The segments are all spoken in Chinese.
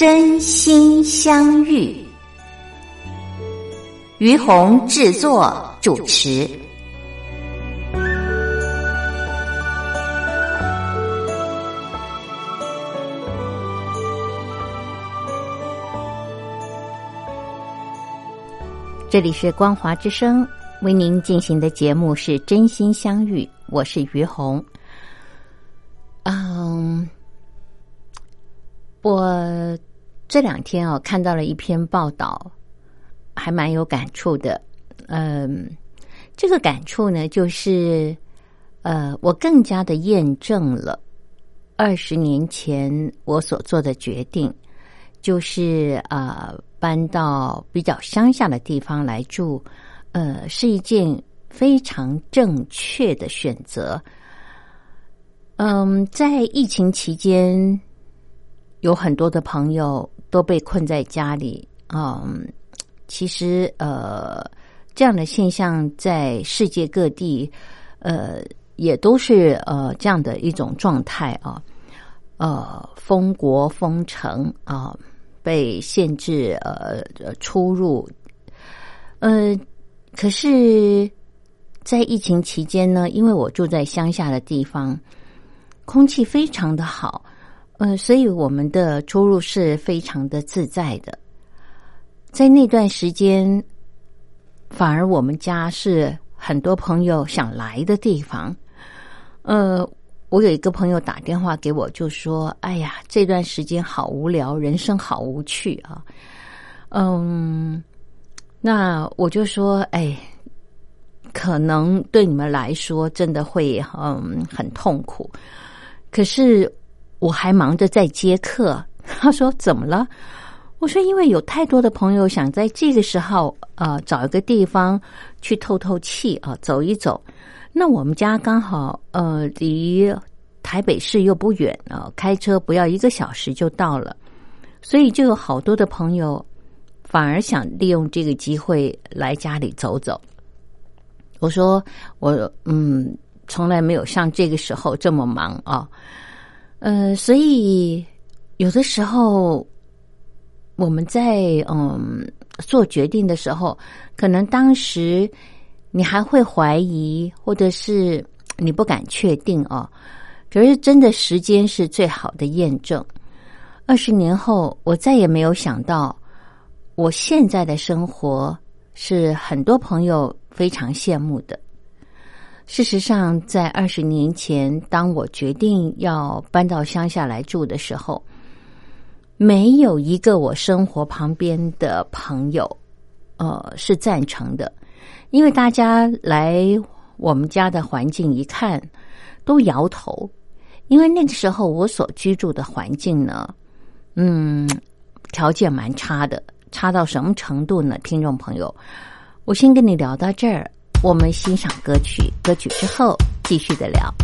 真心相遇，于红制作主持。这里是光华之声为您进行的节目是真心相遇，我是于红。嗯，我。这两天啊，看到了一篇报道，还蛮有感触的。嗯，这个感触呢，就是呃，我更加的验证了二十年前我所做的决定，就是啊，搬到比较乡下的地方来住，呃，是一件非常正确的选择。嗯，在疫情期间，有很多的朋友。都被困在家里，嗯，其实呃，这样的现象在世界各地，呃，也都是呃这样的一种状态啊，呃，封国封城啊，被限制呃出入，呃，可是，在疫情期间呢，因为我住在乡下的地方，空气非常的好。嗯，所以我们的出入是非常的自在的。在那段时间，反而我们家是很多朋友想来的地方。呃，我有一个朋友打电话给我，就说：“哎呀，这段时间好无聊，人生好无趣啊。”嗯，那我就说：“哎，可能对你们来说真的会嗯很痛苦，可是。”我还忙着在接客，他说怎么了？我说因为有太多的朋友想在这个时候啊找一个地方去透透气啊走一走。那我们家刚好呃离台北市又不远啊，开车不要一个小时就到了，所以就有好多的朋友反而想利用这个机会来家里走走。我说我嗯从来没有像这个时候这么忙啊。呃所以有的时候我们在嗯做决定的时候，可能当时你还会怀疑，或者是你不敢确定哦。可是真的时间是最好的验证。二十年后，我再也没有想到，我现在的生活是很多朋友非常羡慕的。事实上，在二十年前，当我决定要搬到乡下来住的时候，没有一个我生活旁边的朋友，呃，是赞成的。因为大家来我们家的环境一看，都摇头。因为那个时候我所居住的环境呢，嗯，条件蛮差的，差到什么程度呢？听众朋友，我先跟你聊到这儿。我们欣赏歌曲，歌曲之后继续的聊。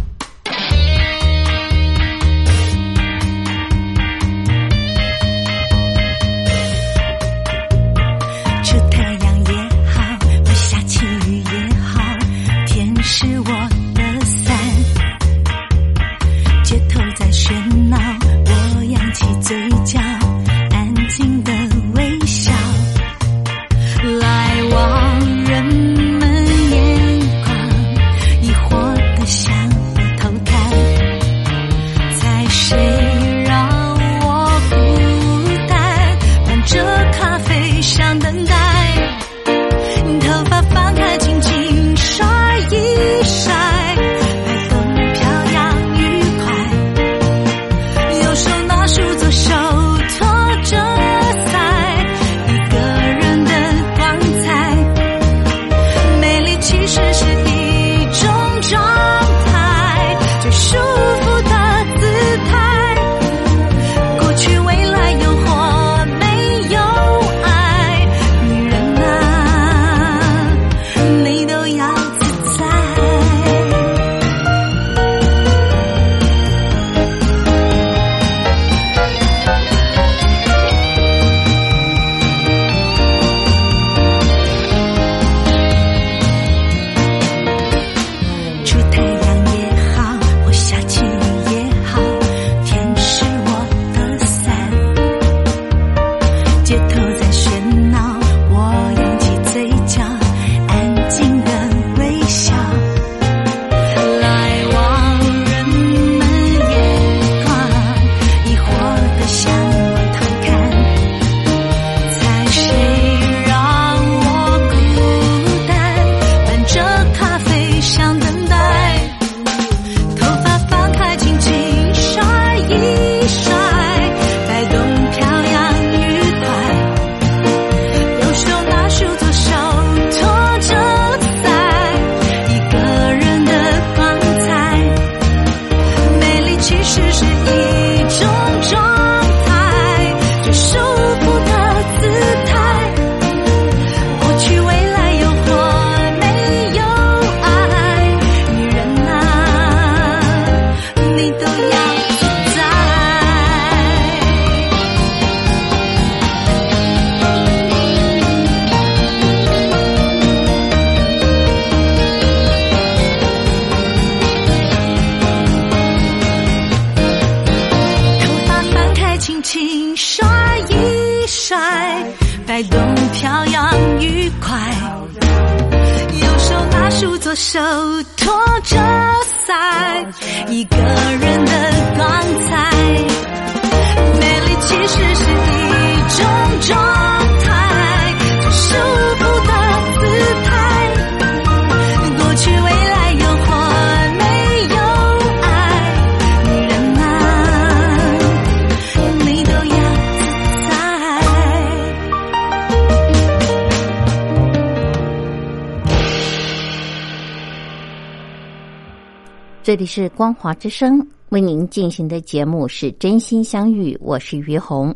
这里是光华之声为您进行的节目是真心相遇，我是于红。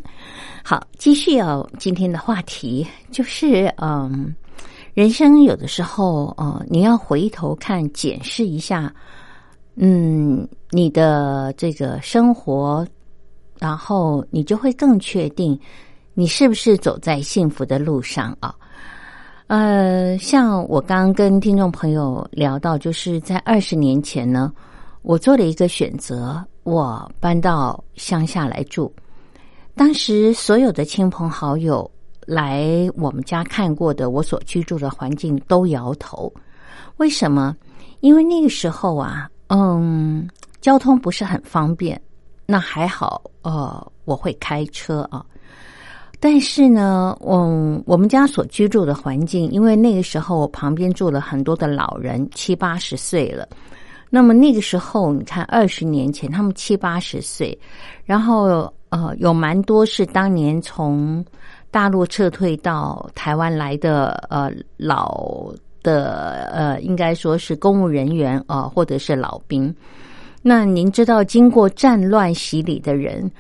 好，继续哦，今天的话题就是嗯，人生有的时候哦，你要回头看检视一下，嗯，你的这个生活，然后你就会更确定你是不是走在幸福的路上啊。呃，像我刚刚跟听众朋友聊到，就是在二十年前呢，我做了一个选择，我搬到乡下来住。当时所有的亲朋好友来我们家看过的我所居住的环境都摇头，为什么？因为那个时候啊，嗯，交通不是很方便。那还好，呃，我会开车啊。但是呢，嗯，我们家所居住的环境，因为那个时候我旁边住了很多的老人，七八十岁了。那么那个时候，你看二十年前，他们七八十岁，然后呃，有蛮多是当年从大陆撤退到台湾来的呃老的呃，应该说是公务人员啊、呃，或者是老兵。那您知道，经过战乱洗礼的人。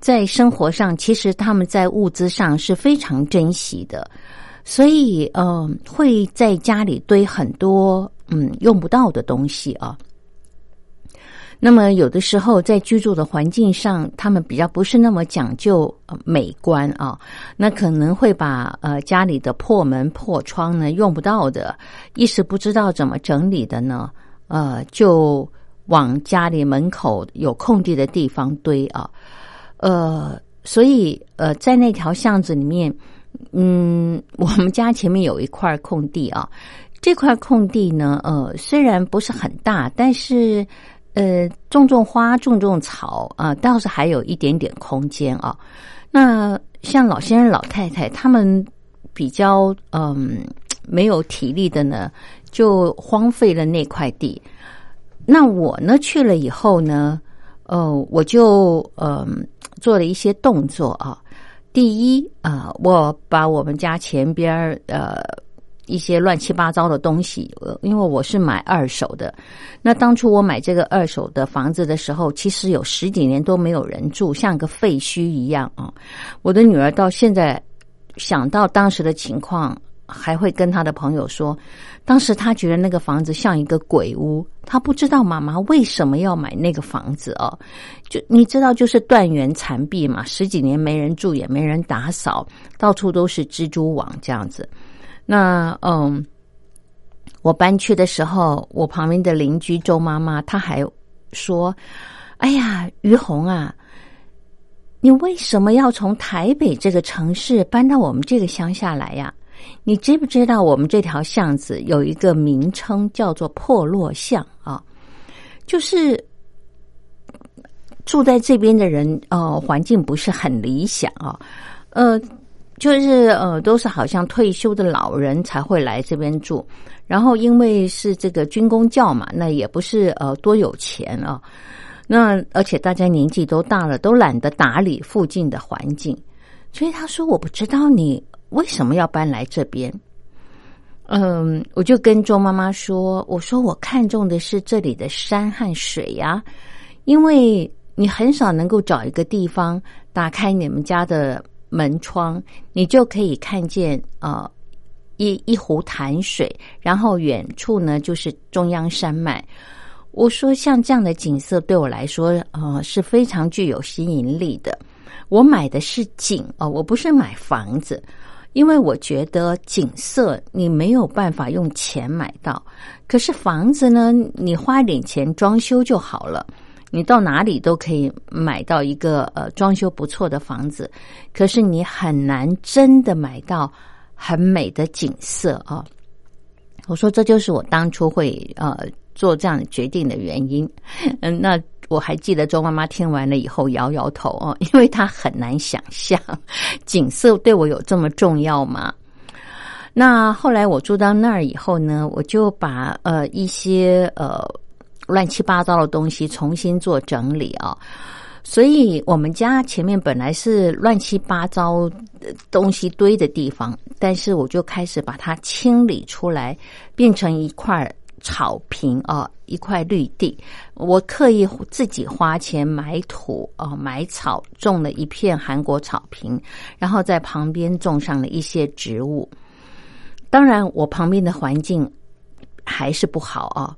在生活上，其实他们在物资上是非常珍惜的，所以嗯、呃，会在家里堆很多嗯用不到的东西啊。那么有的时候在居住的环境上，他们比较不是那么讲究美观啊，那可能会把呃家里的破门破窗呢用不到的，一时不知道怎么整理的呢，呃，就往家里门口有空地的地方堆啊。呃，所以呃，在那条巷子里面，嗯，我们家前面有一块空地啊。这块空地呢，呃，虽然不是很大，但是呃，种种花，种种草啊，倒是还有一点点空间啊。那像老先生、老太太他们比较嗯没有体力的呢，就荒废了那块地。那我呢去了以后呢，呃，我就嗯。呃做了一些动作啊，第一啊、我把我们家前边呃一些乱七八糟的东西，呃，因为我是买二手的，那当初我买这个二手的房子的时候，其实有十几年都没有人住，像个废墟一样啊。我的女儿到现在想到当时的情况，还会跟她的朋友说，当时她觉得那个房子像一个鬼屋，她不知道妈妈为什么要买那个房子哦。就你知道，就是断垣残壁嘛，十几年没人住，也没人打扫，到处都是蜘蛛网这样子。那嗯，我搬去的时候，我旁边的邻居周妈妈，她还说：“哎呀，于红啊，你为什么要从台北这个城市搬到我们这个乡下来呀？你知不知道我们这条巷子有一个名称叫做破落巷啊？就是。”住在这边的人，呃，环境不是很理想啊，呃，就是呃，都是好像退休的老人才会来这边住，然后因为是这个军工教嘛，那也不是呃多有钱啊，那而且大家年纪都大了，都懒得打理附近的环境，所以他说我不知道你为什么要搬来这边，嗯，我就跟周妈妈说，我说我看中的是这里的山和水呀，因为。你很少能够找一个地方打开你们家的门窗，你就可以看见呃一一湖潭水，然后远处呢就是中央山脉。我说像这样的景色对我来说呃是非常具有吸引力的。我买的是景哦，我不是买房子，因为我觉得景色你没有办法用钱买到，可是房子呢，你花点钱装修就好了。你到哪里都可以买到一个呃装修不错的房子，可是你很难真的买到很美的景色啊。我说这就是我当初会呃做这样决定的原因。嗯，那我还记得周妈妈听完了以后摇摇头哦，因为她很难想象景色对我有这么重要吗？那后来我住到那儿以后呢，我就把呃一些呃乱七八糟的东西重新做整理啊。所以我们家前面本来是乱七八糟东西堆的地方，但是我就开始把它清理出来，变成一块草坪啊，一块绿地。我刻意自己花钱买土啊，买草，种了一片韩国草坪，然后在旁边种上了一些植物。当然，我旁边的环境还是不好啊。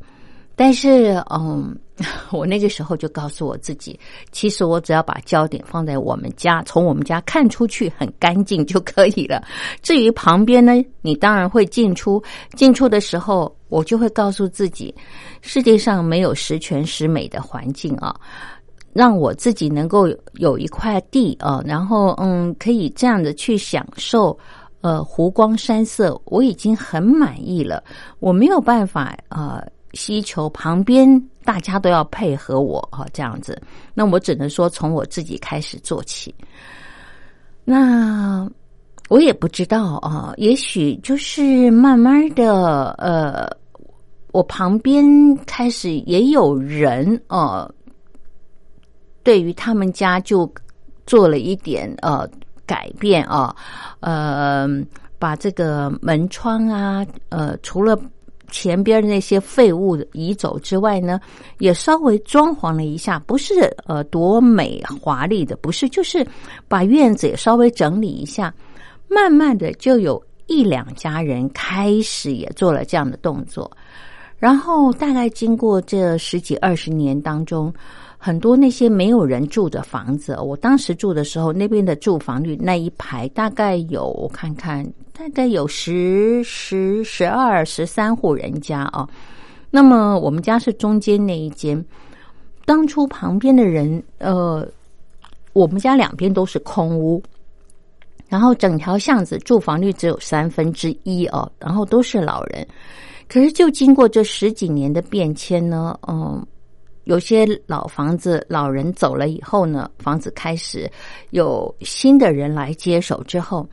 但是，嗯，我那个时候就告诉我自己，其实我只要把焦点放在我们家，从我们家看出去很干净就可以了。至于旁边呢，你当然会进出，进出的时候，我就会告诉自己，世界上没有十全十美的环境啊，让我自己能够有一块地啊，然后嗯，可以这样的去享受。呃，湖光山色，我已经很满意了。我没有办法呃，需求旁边大家都要配合我啊，这样子。那我只能说从我自己开始做起。那我也不知道啊，也许就是慢慢的，呃，我旁边开始也有人呃，对于他们家就做了一点呃。改变啊，呃，把这个门窗啊，呃，除了前边的那些废物移走之外呢，也稍微装潢了一下，不是呃多美华丽的，不是，就是把院子也稍微整理一下。慢慢的，就有一两家人开始也做了这样的动作，然后大概经过这十几二十年当中。很多那些没有人住的房子，我当时住的时候，那边的住房率那一排大概有我看看，大概有十十十二十三户人家啊。那么我们家是中间那一间，当初旁边的人，呃，我们家两边都是空屋，然后整条巷子住房率只有三分之一哦，然后都是老人。可是就经过这十几年的变迁呢，嗯。有些老房子，老人走了以后呢，房子开始有新的人来接手之后，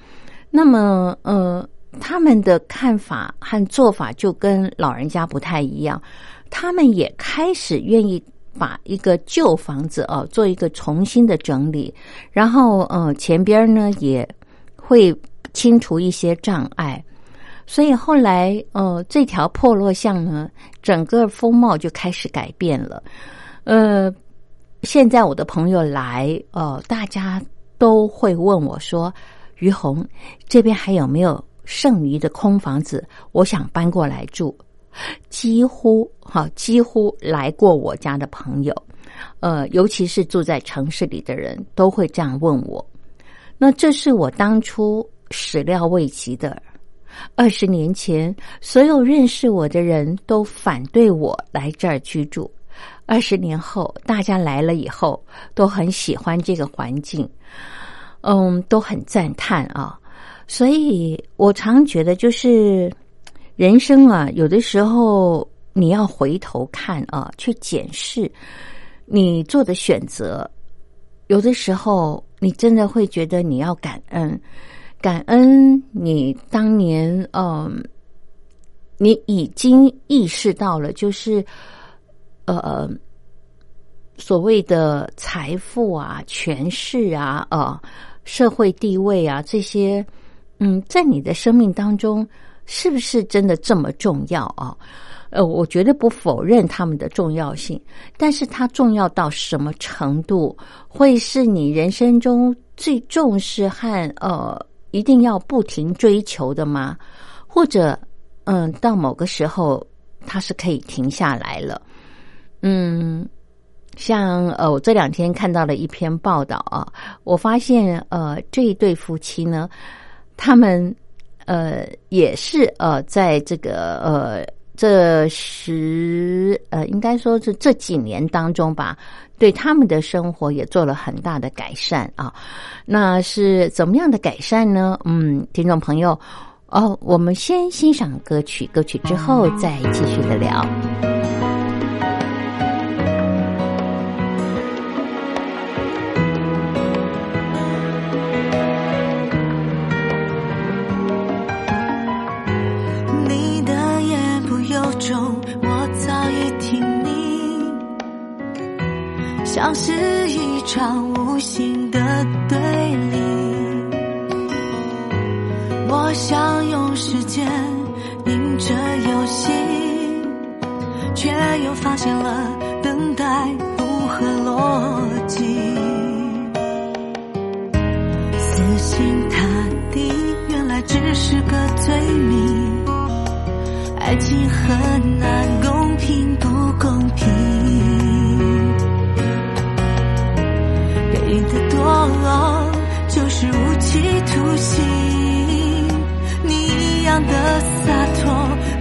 那么，呃，他们的看法和做法就跟老人家不太一样，他们也开始愿意把一个旧房子哦做一个重新的整理，然后，呃，前边呢也会清除一些障碍。所以后来，呃，这条破落巷呢，整个风貌就开始改变了。呃，现在我的朋友来，呃，大家都会问我说：“于红，这边还有没有剩余的空房子？我想搬过来住。”几乎哈，几乎来过我家的朋友，呃，尤其是住在城市里的人，都会这样问我。那这是我当初始料未及的。二十年前，所有认识我的人都反对我来这儿居住。二十年后，大家来了以后都很喜欢这个环境，嗯，都很赞叹啊。所以我常觉得，就是人生啊，有的时候你要回头看啊，去检视你做的选择。有的时候，你真的会觉得你要感恩。感恩你当年，嗯，你已经意识到了，就是呃，所谓的财富啊、权势啊、呃，社会地位啊这些，嗯，在你的生命当中，是不是真的这么重要啊？呃，我绝对不否认他们的重要性，但是它重要到什么程度，会是你人生中最重视和呃。一定要不停追求的吗？或者，嗯，到某个时候，它是可以停下来了。嗯，像呃，我这两天看到了一篇报道啊，我发现呃，这一对夫妻呢，他们呃也是呃，在这个呃这十呃，应该说是这几年当中吧。对他们的生活也做了很大的改善啊，那是怎么样的改善呢？嗯，听众朋友，哦，我们先欣赏歌曲，歌曲之后再继续的聊。你的言不由衷，像是一场无形的对立。我想用时间赢这游戏，却又发现了等待不合逻辑。死心塌地，原来只是个罪名。爱情很难公平不公平，你的堕落就是无期徒刑。你一样的洒脱，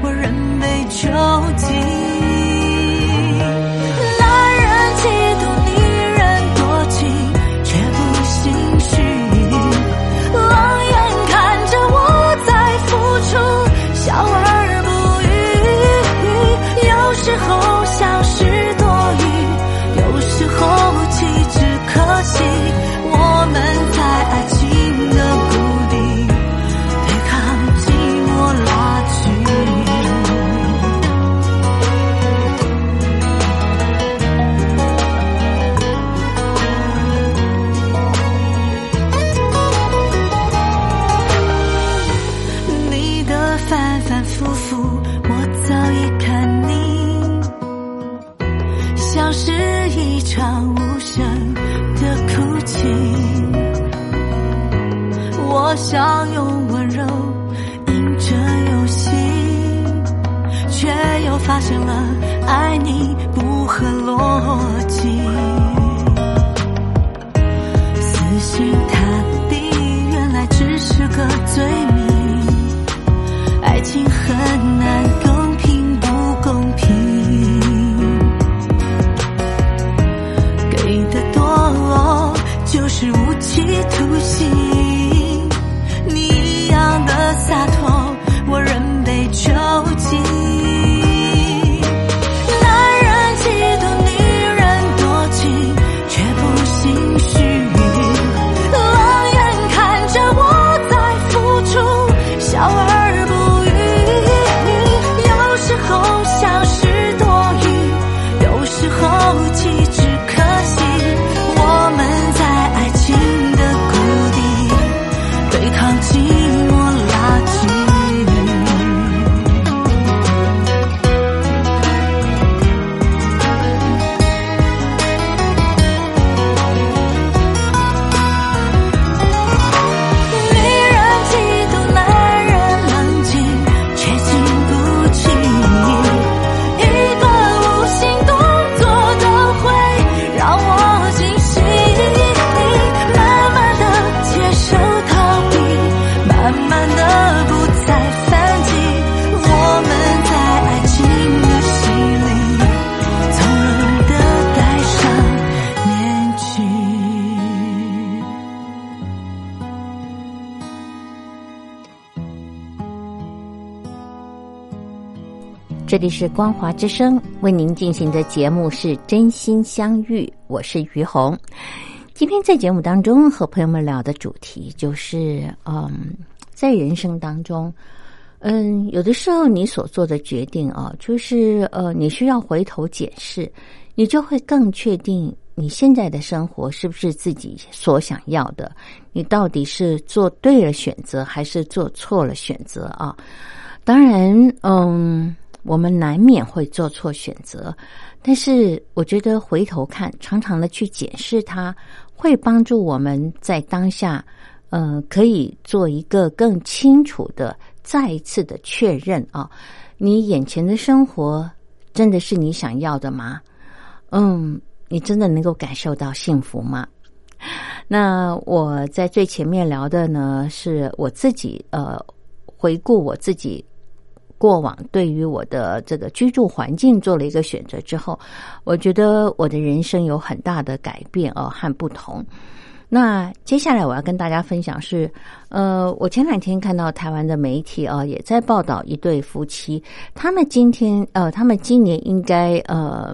我仍被囚禁。像是一场无声的哭泣。我想用温柔赢这游戏，却又发现了爱你这里是光华之声为您进行的节目是真心相遇，我是于红。今天在节目当中和朋友们聊的主题就是，嗯，在人生当中，嗯，有的时候你所做的决定啊，就是呃，你需要回头检视，你就会更确定你现在的生活是不是自己所想要的，你到底是做对了选择还是做错了选择啊？当然，嗯，我们难免会做错选择，但是我觉得回头看，常常的去检视它，会帮助我们在当下，呃，可以做一个更清楚的、再一次的确认啊，你眼前的生活真的是你想要的吗？嗯，你真的能够感受到幸福吗？那我在最前面聊的呢，是我自己呃回顾我自己过往对于我的这个居住环境做了一个选择之后，我觉得我的人生有很大的改变哦和不同。那接下来我要跟大家分享是，呃，我前两天看到台湾的媒体啊，也在报道一对夫妻，他们今天呃，他们今年应该呃，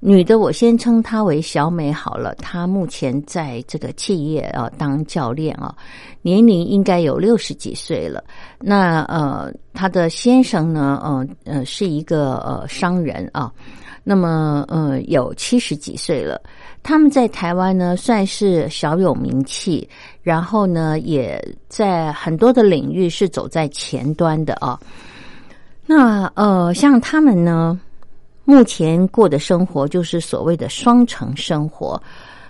女的我先称她为小美好了，她目前在这个企业啊当教练啊，年龄应该有六十几岁了。那呃，她的先生呢，呃呃，是一个呃商人啊，那么呃有七十几岁了。他们在台湾呢，算是小有名气，然后呢，也在很多的领域是走在前端的啊。那呃，像他们呢，目前过的生活就是所谓的双城生活。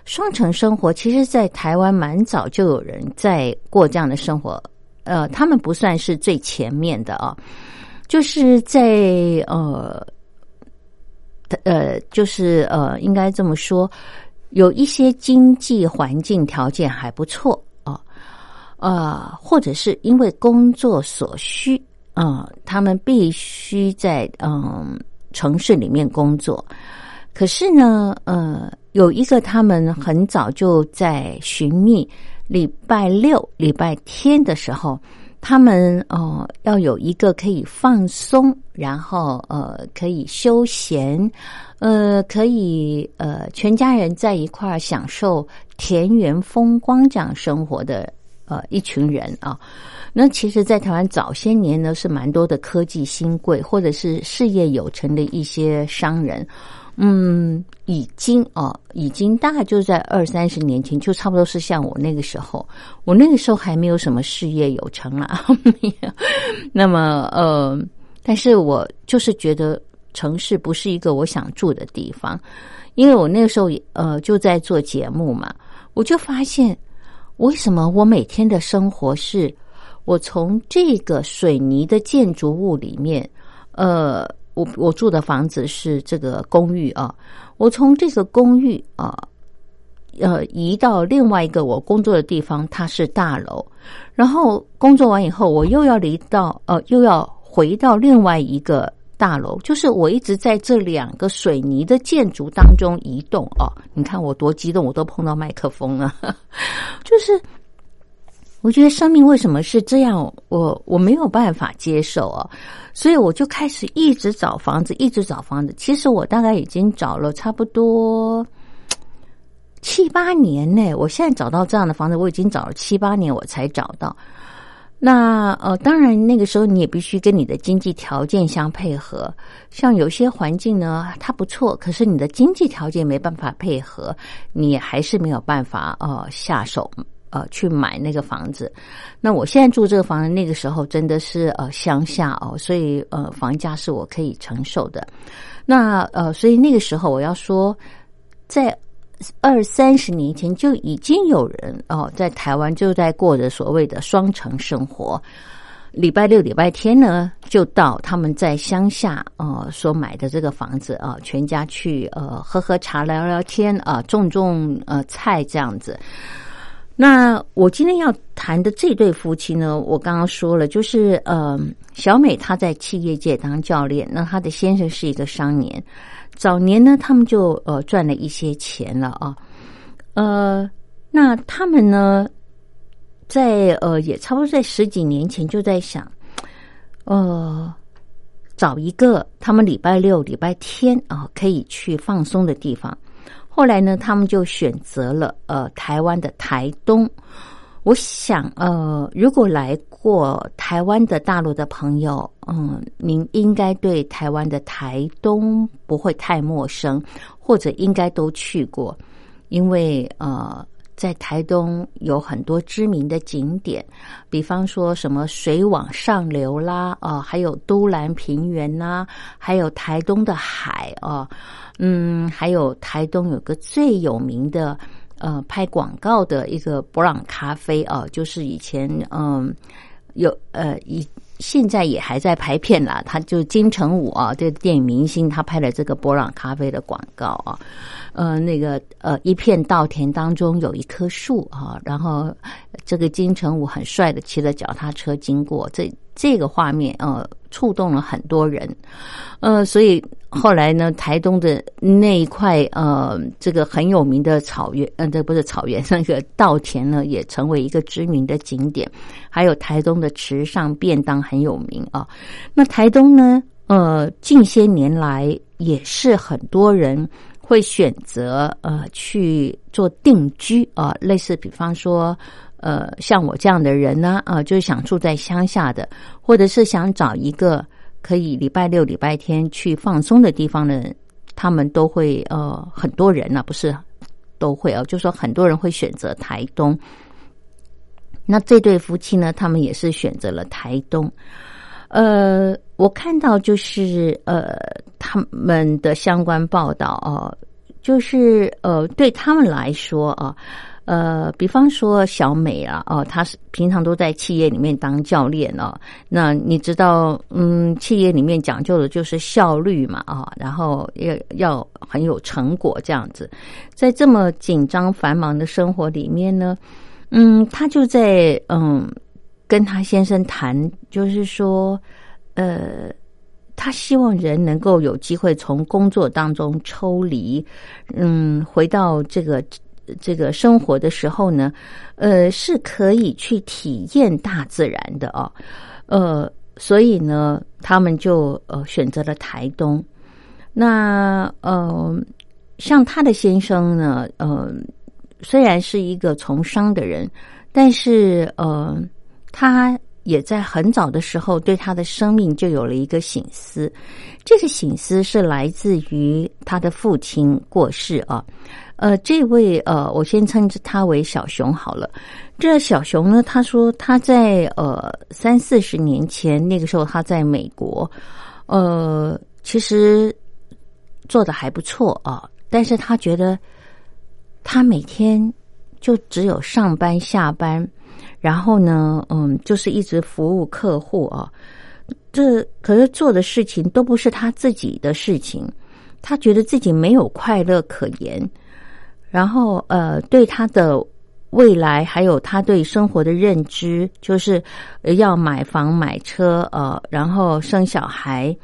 双城生活，其实，在台湾蛮早就有人在过这样的生活。呃，他们不算是最前面的啊，就是在呃。呃，就是呃，应该这么说，有一些经济环境条件还不错啊，呃，或者是因为工作所需啊，他们必须在嗯城市里面工作。可是呢，呃，有一个他们很早就在寻觅礼拜六、礼拜天的时候。他们哦，要有一个可以放松，然后呃，可以休闲，呃，可以呃，全家人在一块儿享受田园风光这样生活的呃一群人啊。那其实，在台湾早些年呢，是蛮多的科技新贵，或者是事业有成的一些商人。嗯，已经哦，已经大概就在二三十年前，就差不多是像我那个时候，我那个时候还没有什么事业有成啊。那么呃，但是我就是觉得城市不是一个我想住的地方，因为我那个时候也呃就在做节目嘛，我就发现为什么我每天的生活是，我从这个水泥的建筑物里面，呃。我我住的房子是这个公寓啊，我从这个公寓啊，呃，移到另外一个我工作的地方，它是大楼，然后工作完以后，我又要离到呃，又要回到另外一个大楼，就是我一直在这两个水泥的建筑当中移动啊。你看我多激动，我都碰到麦克风了，就是。我觉得生命为什么是这样？我我没有办法接受啊，所以我就开始一直找房子，一直找房子。其实我大概已经找了差不多七八年呢。我现在找到这样的房子，我已经找了七八年，我才找到。那呃，当然那个时候你也必须跟你的经济条件相配合。像有些环境呢，它不错，可是你的经济条件没办法配合，你还是没有办法呃下手。呃，去买那个房子。那我现在住这个房子，那个时候真的是呃乡下哦，所以呃房价是我可以承受的。那呃，所以那个时候我要说，在二三十年前就已经有人哦，在台湾就在过着所谓的双城生活。礼拜六、礼拜天呢，就到他们在乡下呃所买的这个房子啊，全家去呃喝喝茶、聊聊天啊，种种呃菜这样子。那我今天要谈的这对夫妻呢，我刚刚说了，就是呃，小美她在企业界当教练，那她的先生是一个商年，早年呢，他们就呃赚了一些钱了啊，呃，那他们呢，在呃也差不多在十几年前就在想，呃，找一个他们礼拜六、礼拜天啊可以去放松的地方。后来呢，他们就选择了呃台湾的台东。我想呃，如果来过台湾的大陆的朋友，嗯，您应该对台湾的台东不会太陌生，或者应该都去过，因为呃，在台东有很多知名的景点，比方说什么水往上流啦，啊，还有都兰平原呐，还有台东的海啊。嗯，还有台东有个最有名的，呃，拍广告的一个布朗咖啡啊，就是以前嗯有呃以现在也还在拍片啦，他就金城武啊，这个电影明星，他拍了这个波朗咖啡的广告啊，呃，那个呃一片稻田当中有一棵树啊，然后这个金城武很帅的骑着脚踏车经过，这这个画面呃触动了很多人，呃，所以后来呢，台东的那一块呃这个很有名的草原，呃，这不是草原，那个稻田呢，也成为一个知名的景点。还有台东的池上便当很有名啊。那台东呢，呃，近些年来也是很多人。会选择呃去做定居啊，类似比方说呃像我这样的人呢啊，就是想住在乡下的，或者是想找一个可以礼拜六、礼拜天去放松的地方呢，他们都会呃很多人呢，不是都会哦，就说很多人会选择台东。那这对夫妻呢，他们也是选择了台东。呃，我看到就是呃他们的相关报道哦。就是呃，对他们来说啊，呃，比方说小美啊，哦，她是平常都在企业里面当教练哦。那你知道，嗯，企业里面讲究的就是效率嘛，啊，然后要要很有成果这样子。在这么紧张繁忙的生活里面呢，嗯，她就在嗯跟她先生谈，就是说，呃。她希望人能够有机会从工作当中抽离，嗯，回到这个这个生活的时候呢，呃，是可以去体验大自然的哦，呃，所以呢，他们就呃选择了台东。那呃，像他的先生呢，呃，虽然是一个从商的人，但是呃，他。也在很早的时候，对他的生命就有了一个醒思。这个醒思是来自于他的父亲过世啊。呃，这位呃，我先称之他为小熊好了。这小熊呢，他说他在呃三四十年前那个时候他在美国，呃，其实做的还不错啊。但是他觉得他每天就只有上班下班。然后呢，嗯，就是一直服务客户啊，这可是做的事情都不是他自己的事情，他觉得自己没有快乐可言。然后，呃，对他的未来还有他对生活的认知，就是要买房买车，呃，然后生小孩。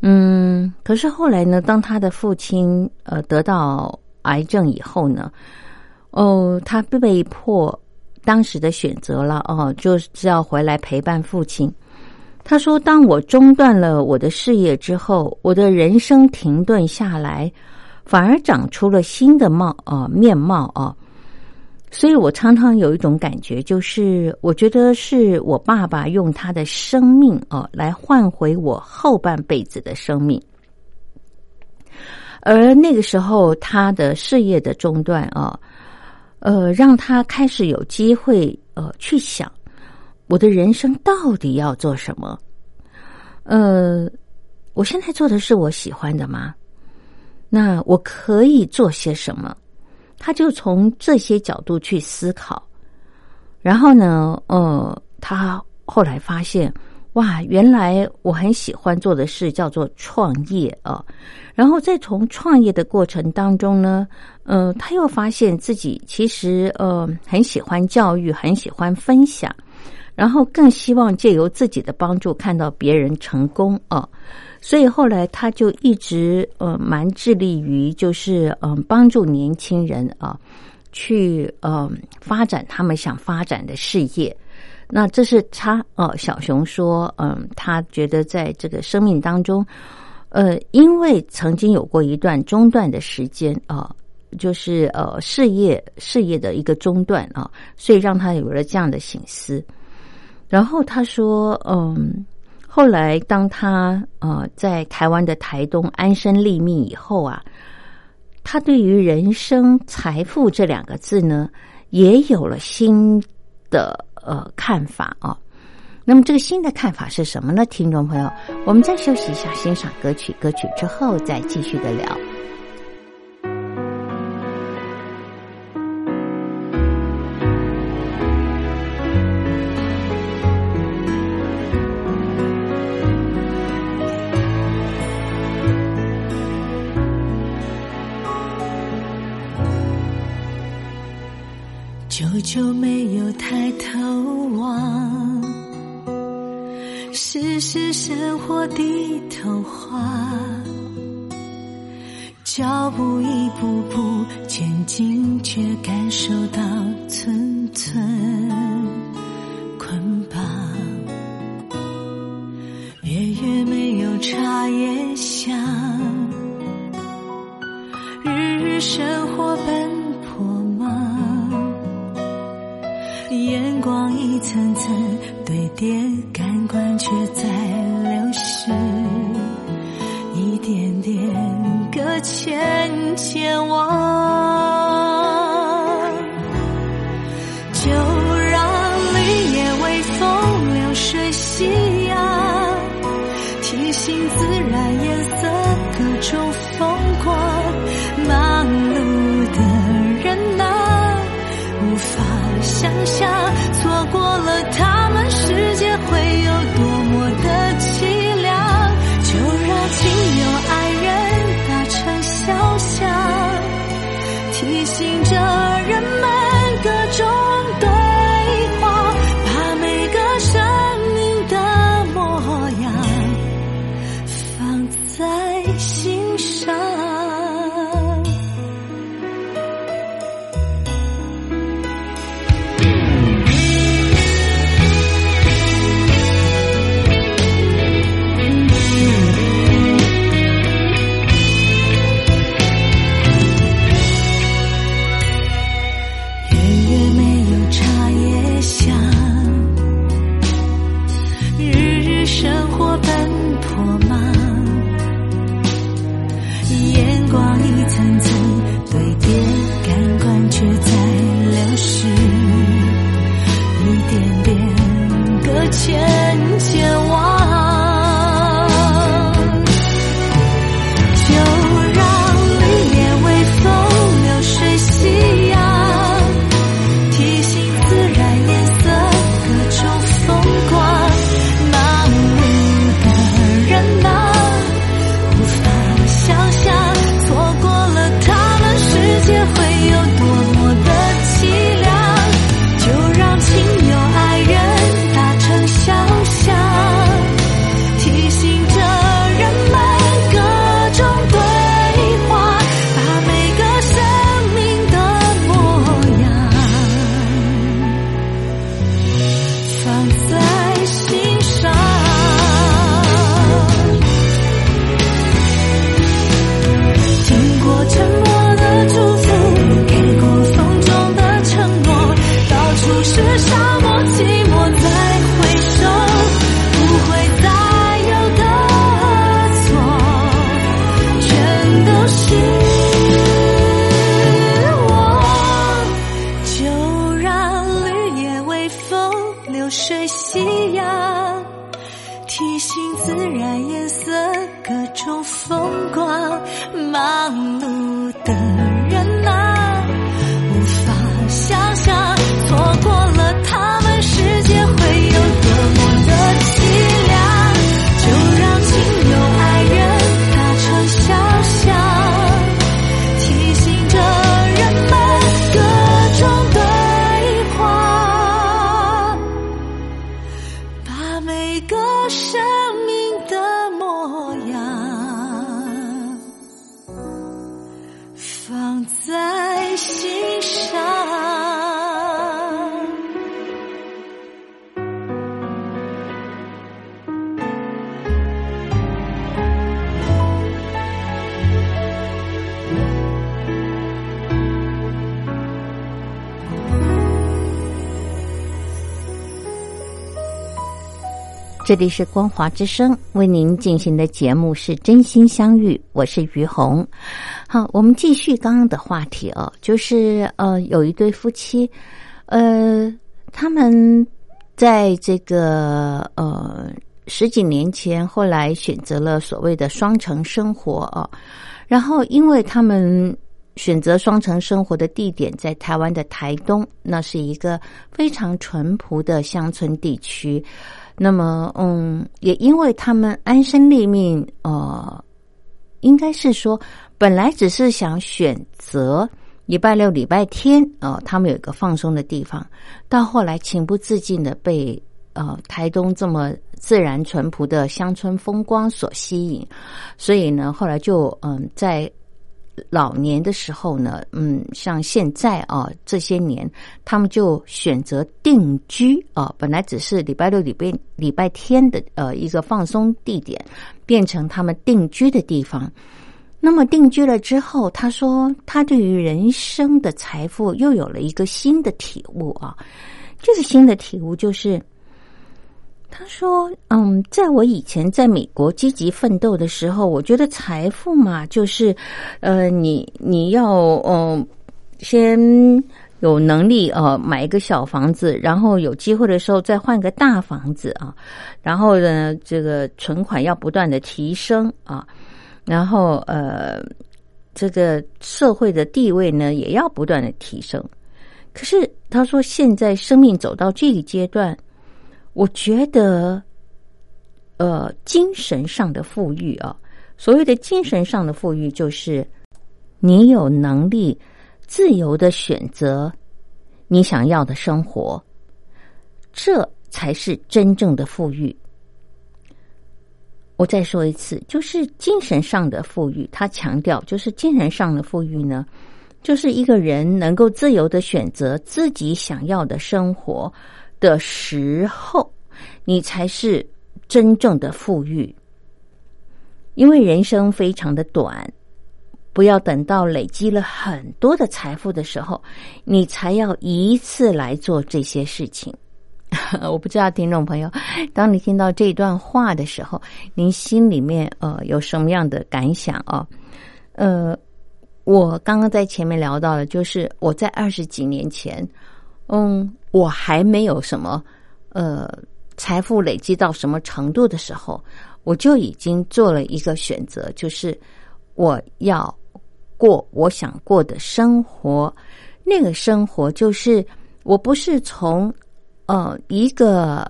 嗯，可是后来呢，当他的父亲呃得到癌症以后呢，哦，他被迫。当时的选择了哦，就是要回来陪伴父亲。他说：“当我中断了我的事业之后，我的人生停顿下来，反而长出了新的貌啊面貌啊。所以我常常有一种感觉，就是我觉得是我爸爸用他的生命啊来换回我后半辈子的生命。而那个时候，他的事业的中断啊。”呃，让他开始有机会呃去想，我的人生到底要做什么？呃，我现在做的是我喜欢的吗？那我可以做些什么？他就从这些角度去思考，然后呢，呃，他后来发现。哇，原来我很喜欢做的事叫做创业啊，然后再从创业的过程当中呢，呃，他又发现自己其实呃很喜欢教育，很喜欢分享，然后更希望借由自己的帮助看到别人成功啊，所以后来他就一直呃蛮致力于就是嗯帮助年轻人啊去嗯发展他们想发展的事业。那这是他哦，小熊说，嗯，他觉得在这个生命当中，呃，因为曾经有过一段中断的时间啊，就是呃事业事业的一个中断啊，所以让他有了这样的醒思。然后他说，嗯，后来当他呃在台湾的台东安身立命以后啊，他对于人生财富这两个字呢，也有了新的。呃，看法啊，那么这个新的看法是什么呢？听众朋友，我们再休息一下，欣赏歌曲，歌曲之后再继续的聊。就没有抬头望是是生活低头花脚步一步步前进却感受到这里是光华之声，为您进行的节目是《真心相遇》，我是于红。好，我们继续刚刚的话题哦，就是呃，有一对夫妻，呃，他们在这个呃，十几年前后来选择了所谓的双城生活哦，然后因为他们选择双城生活的地点在台湾的台东，那是一个非常淳朴的乡村地区。那么，嗯，也因为他们安身立命，呃，应该是说本来只是想选择礼拜六、礼拜天，呃，他们有一个放松的地方，到后来情不自禁的被呃台东这么。自然淳朴的乡村风光所吸引，所以呢，后来就嗯，在老年的时候呢，嗯，像现在啊，这些年他们就选择定居啊，本来只是礼拜六、礼拜礼拜天的呃一个放松地点，变成他们定居的地方。那么定居了之后，他说他对于人生的财富又有了一个新的体悟啊，这个新的体悟就是。他说：“嗯，在我以前在美国积极奋斗的时候，我觉得财富嘛，就是，呃，你你要嗯，先有能力呃买一个小房子，然后有机会的时候再换个大房子啊，然后呢，这个存款要不断的提升啊，然后呃，这个社会的地位呢也要不断的提升。可是他说，现在生命走到这个阶段。”我觉得，呃，精神上的富裕啊，所谓的精神上的富裕，就是你有能力自由的选择你想要的生活，这才是真正的富裕。我再说一次，就是精神上的富裕。他强调，就是精神上的富裕呢，就是一个人能够自由的选择自己想要的生活。的时候，你才是真正的富裕。因为人生非常的短，不要等到累积了很多的财富的时候，你才要一次来做这些事情。我不知道听众朋友，当你听到这段话的时候，您心里面呃有什么样的感想啊？呃，我刚刚在前面聊到的，就是我在二十几年前，嗯。我还没有什么，呃，财富累积到什么程度的时候，我就已经做了一个选择，就是我要过我想过的生活。那个生活就是，我不是从呃一个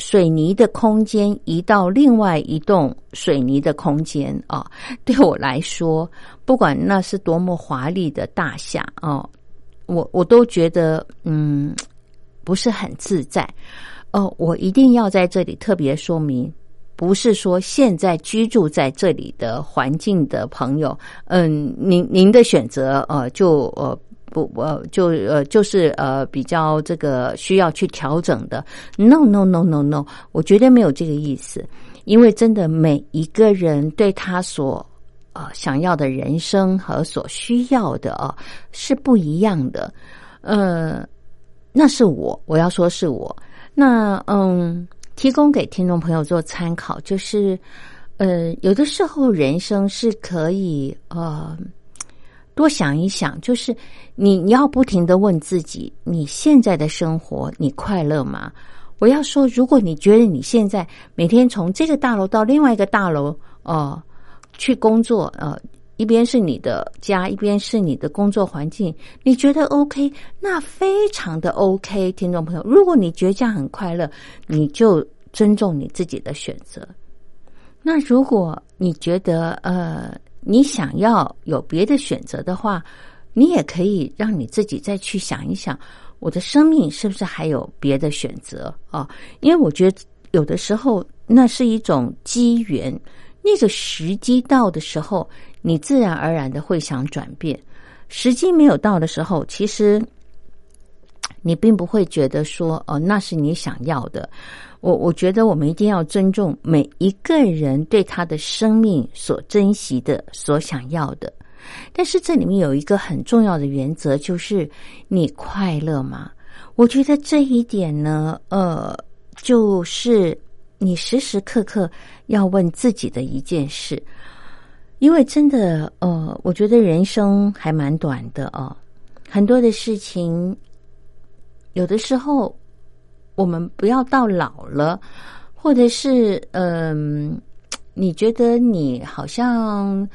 水泥的空间移到另外一栋水泥的空间啊。对我来说，不管那是多么华丽的大厦哦。我我都觉得嗯不是很自在哦，我一定要在这里特别说明，不是说现在居住在这里的环境的朋友，嗯，您您的选择呃就呃不呃就呃就是呃比较这个需要去调整的，no no no no no，我绝对没有这个意思，因为真的每一个人对他所。呃，想要的人生和所需要的啊是不一样的。呃，那是我，我要说是我。那嗯，提供给听众朋友做参考，就是呃，有的时候人生是可以呃多想一想，就是你你要不停的问自己，你现在的生活你快乐吗？我要说，如果你觉得你现在每天从这个大楼到另外一个大楼，哦。去工作，呃，一边是你的家，一边是你的工作环境，你觉得 OK？那非常的 OK，听众朋友，如果你觉得这样很快乐，你就尊重你自己的选择。那如果你觉得呃，你想要有别的选择的话，你也可以让你自己再去想一想，我的生命是不是还有别的选择啊？因为我觉得有的时候那是一种机缘。那个时机到的时候，你自然而然的会想转变；时机没有到的时候，其实你并不会觉得说哦，那是你想要的。我我觉得我们一定要尊重每一个人对他的生命所珍惜的、所想要的。但是这里面有一个很重要的原则，就是你快乐吗？我觉得这一点呢，呃，就是。你时时刻刻要问自己的一件事，因为真的，呃，我觉得人生还蛮短的哦。很多的事情，有的时候我们不要到老了，或者是嗯，你觉得你好像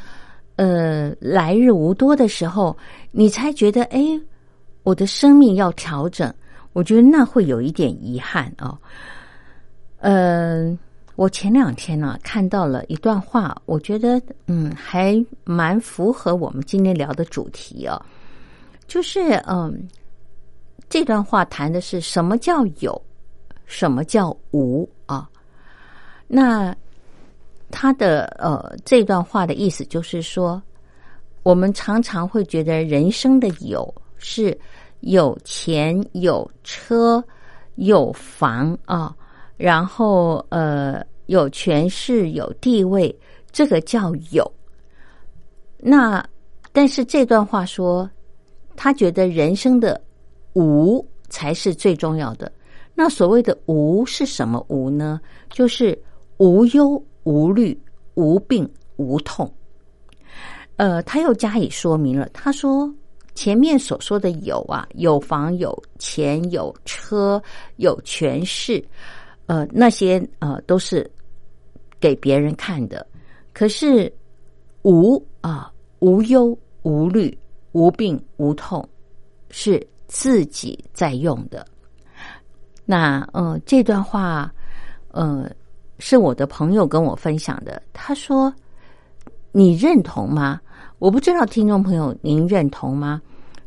呃来日无多的时候，你才觉得哎，我的生命要调整。我觉得那会有一点遗憾哦。嗯，我前两天呢、看到了一段话，我觉得嗯还蛮符合我们今天聊的主题哦，就是嗯这段话谈的是什么叫有，什么叫无啊？那他的呃这段话的意思就是说，我们常常会觉得人生的有是有钱、有车、有房啊，然后呃有权势、有地位，这个叫有。那但是这段话说，他觉得人生的无才是最重要的。那所谓的无是什么无呢？就是无忧无虑、无病无痛。呃，他又加以说明了。他说，前面所说的有啊，有房、有钱、有车、有权势，呃，那些呃都是给别人看的。可是无啊，无忧无虑、无病无痛，是自己在用的。那呃，这段话呃是我的朋友跟我分享的。他说：“你认同吗？”我不知道听众朋友您认同吗？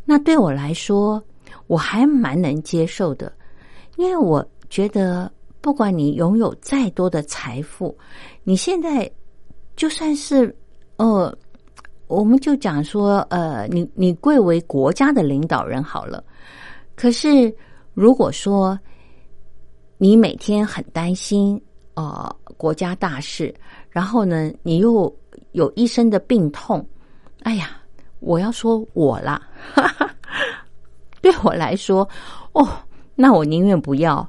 那对我来说，我还蛮能接受的，因为我觉得，不管你拥有再多的财富，你现在就算是呃，我们就讲说，呃，你你贵为国家的领导人好了，可是如果说你每天很担心呃国家大事，然后呢，你又有一身的病痛，哎呀，我要说我啦，哈哈，对我来说，哦，那我宁愿不要，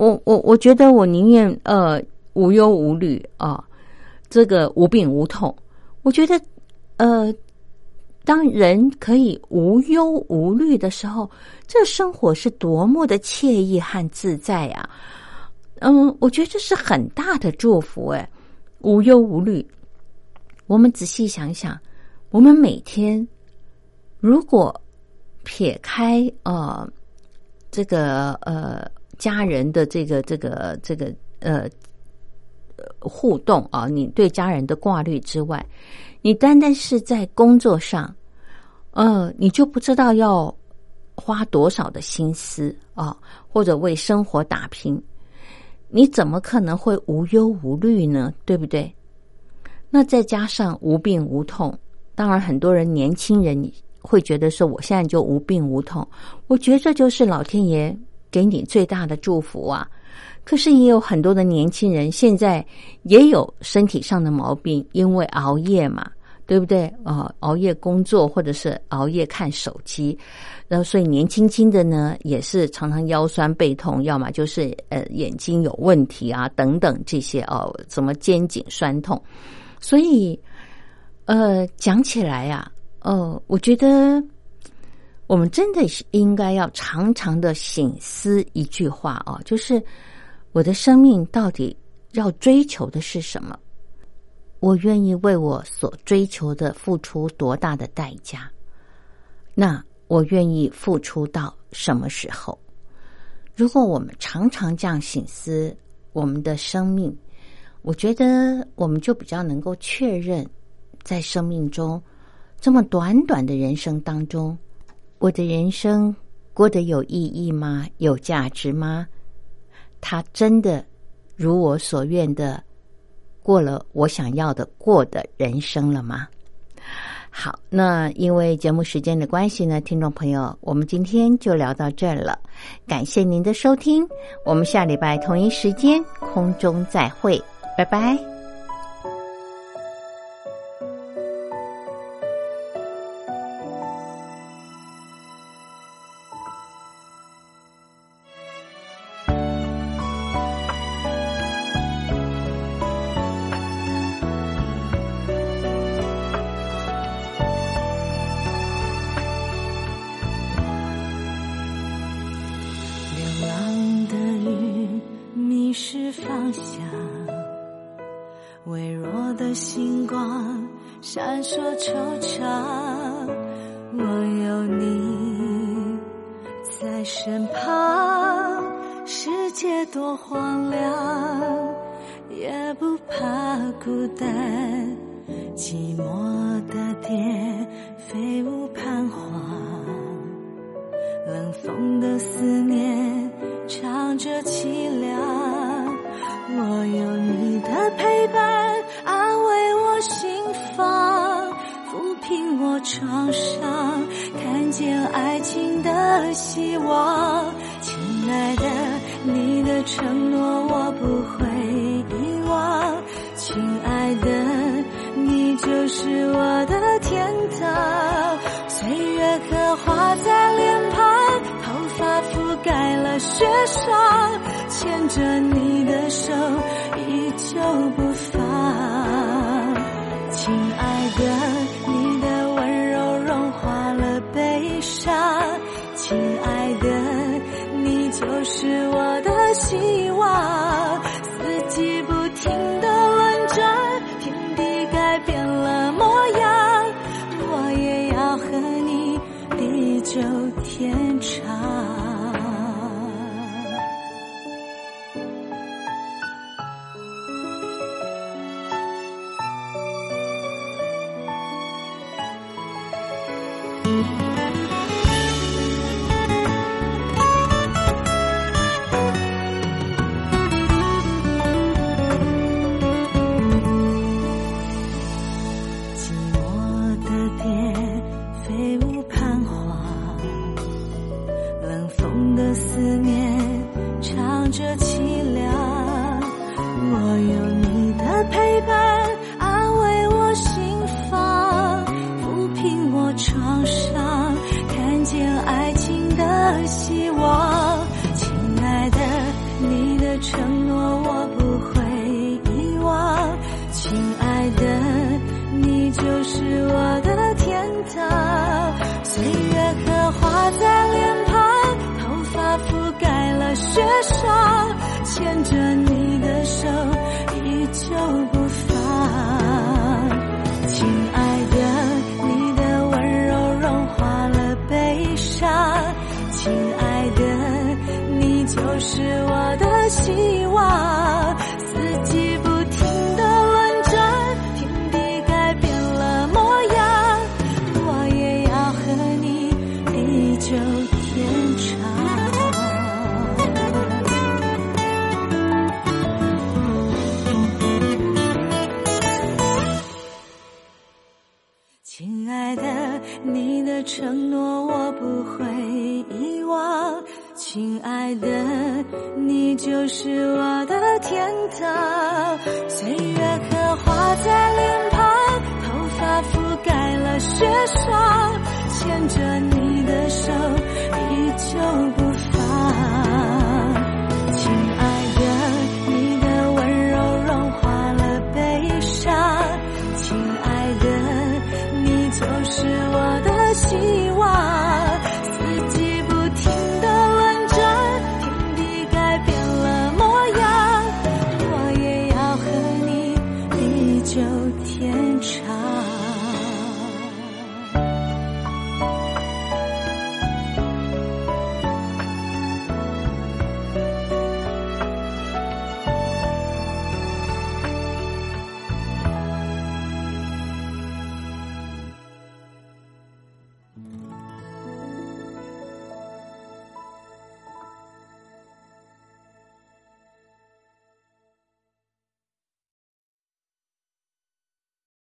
我我我觉得我宁愿呃无忧无虑啊、这个无病无痛，我觉得呃。当人可以无忧无虑的时候，这生活是多么的惬意和自在啊！嗯，我觉得这是很大的祝福哎，无忧无虑。我们仔细想想，我们每天如果撇开呃这个呃家人的这个这个这个呃互动啊，你对家人的挂虑之外，你单单是在工作上，呃，你就不知道要花多少的心思啊，或者为生活打拼，你怎么可能会无忧无虑呢？对不对？那再加上无病无痛，当然很多人年轻人会觉得说，我现在就无病无痛，我觉得这就是老天爷给你最大的祝福啊。可是也有很多的年轻人现在也有身体上的毛病，因为熬夜嘛，对不对？啊、熬夜工作或者是熬夜看手机，然后所以年轻轻的呢，也是常常腰酸背痛，要么就是呃眼睛有问题啊等等这些哦，什么肩颈酸痛，所以呃讲起来呀、呃，我觉得我们真的应该要常常的醒思一句话哦，就是我的生命到底要追求的是什么？我愿意为我所追求的付出多大的代价？那我愿意付出到什么时候？如果我们常常这样醒思我们的生命，我觉得我们就比较能够确认，在生命中这么短短的人生当中，我的人生过得有意义吗？有价值吗？他真的如我所愿的过了我想要的过的人生了吗？好，那因为节目时间的关系呢，听众朋友，我们今天就聊到这儿了。感谢您的收听，我们下礼拜同一时间空中再会，拜拜。孤单寂寞。亲爱的你就是我的希望。why. 就是我的天堂。岁月刻画在脸庞头发覆盖了雪霜牵着你的手依旧不